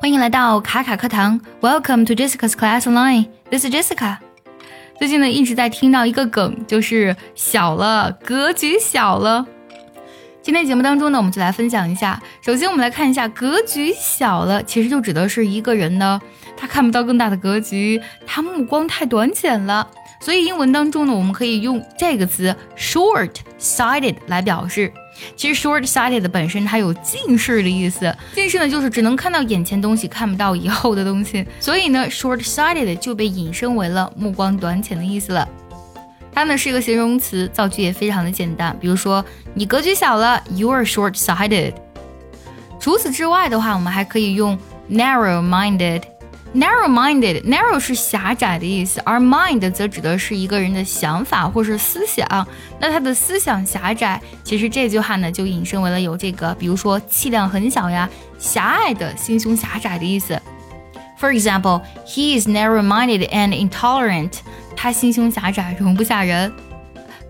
欢迎来到卡卡课堂，Welcome to Jessica's Class Online. This is Jessica. 最近呢一直在听到一个梗，就是小了，格局小了。今天节目当中呢，我们就来分享一下。首先，我们来看一下格局小了，其实就指的是一个人呢，他看不到更大的格局，他目光太短浅了。所以英文当中呢，我们可以用这个词 short-sighted 来表示。其实 short-sighted 本身它有近视的意思，近视呢就是只能看到眼前东西，看不到以后的东西。所以呢，short-sighted 就被引申为了目光短浅的意思了。它呢是一个形容词，造句也非常的简单。比如说，你格局小了，you are short-sighted。除此之外的话，我们还可以用 narrow-minded。Narrow-minded，narrow 是狭窄的意思，而 mind 则指的是一个人的想法或是思想。那他的思想狭窄，其实这句话呢就引申为了有这个，比如说气量很小呀，狭隘的，心胸狭窄的意思。For example, he is narrow-minded and intolerant。他心胸狭窄，容不下人。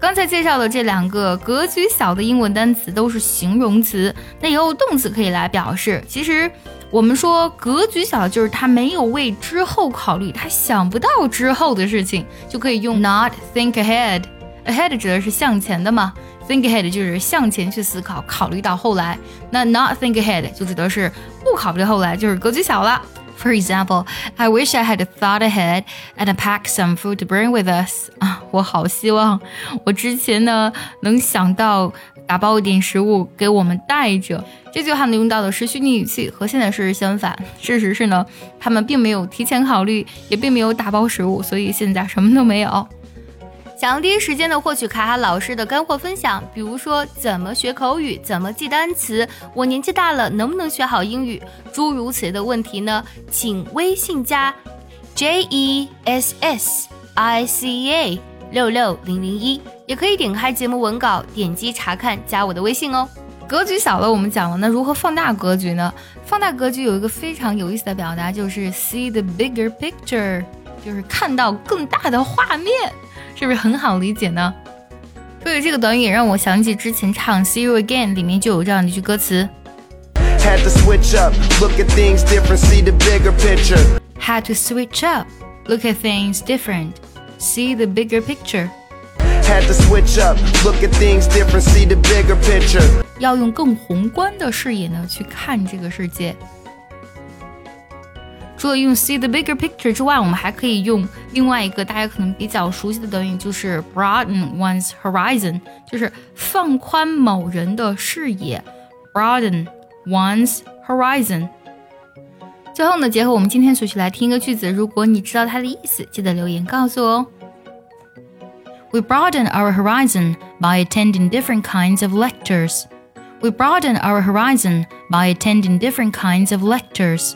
刚才介绍的这两个格局小的英文单词都是形容词，那也有动词可以来表示。其实。我们说格局小，就是他没有为之后考虑，他想不到之后的事情，就可以用 not think ahead。ahead 指的是向前的嘛，think ahead 就是向前去思考，考虑到后来。那 not think ahead 就指的是不考虑后来，就是格局小了。For example, I wish I had thought ahead and packed some food to bring with us. 啊，我好希望我之前呢能想到打包一点食物给我们带着。这句话呢用到的是虚拟语气，和现在事实相反。事实是呢，他们并没有提前考虑，也并没有打包食物，所以现在什么都没有。想要第一时间的获取卡卡老师的干货分享，比如说怎么学口语，怎么记单词，我年纪大了能不能学好英语，诸如此类的问题呢？请微信加 J E S S I C A 六六零零一，也可以点开节目文稿，点击查看，加我的微信哦。格局小了，我们讲了，那如何放大格局呢？放大格局有一个非常有意思的表达，就是 see the bigger picture，就是看到更大的画面。是不是很好理解呢？所以这个短语让我想起之前唱《See You Again》里面就有这样的一句歌词：Had to switch up, look at things different, see the bigger picture. Had to switch up, look at things different, see the bigger picture. Had to switch up, look at things different, see the bigger picture. 要用更宏观的视野呢去看这个世界。除了用 see the bigger picture 之外，我们还可以用另外一个大家可能比较熟悉的短语，就是 broaden one's horizon，就是放宽某人的视野。broaden one's horizon。最后呢，结合我们今天所学来听一个句子，如果你知道它的意思，记得留言告诉我哦。We broaden our horizon by attending different kinds of lectures. We broaden our horizon by attending different kinds of lectures.